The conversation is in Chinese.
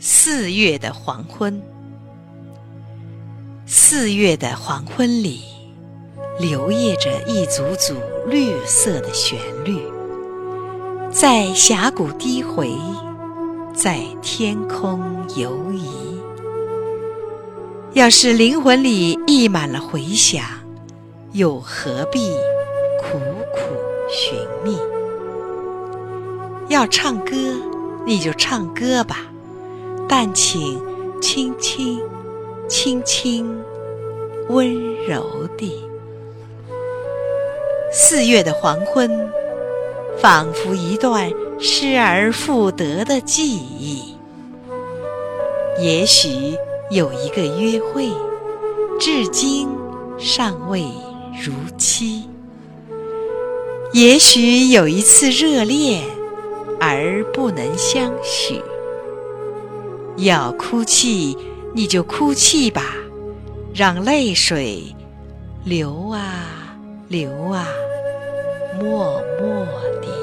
四月的黄昏，四月的黄昏里，流曳着一组组绿色的旋律，在峡谷低回，在天空游移。要是灵魂里溢满了回响，又何必苦苦寻觅？要唱歌，你就唱歌吧。但请轻轻、轻轻、温柔地。四月的黄昏，仿佛一段失而复得的记忆。也许有一个约会，至今尚未如期；也许有一次热恋，而不能相许。要哭泣，你就哭泣吧，让泪水流啊流啊，默默地。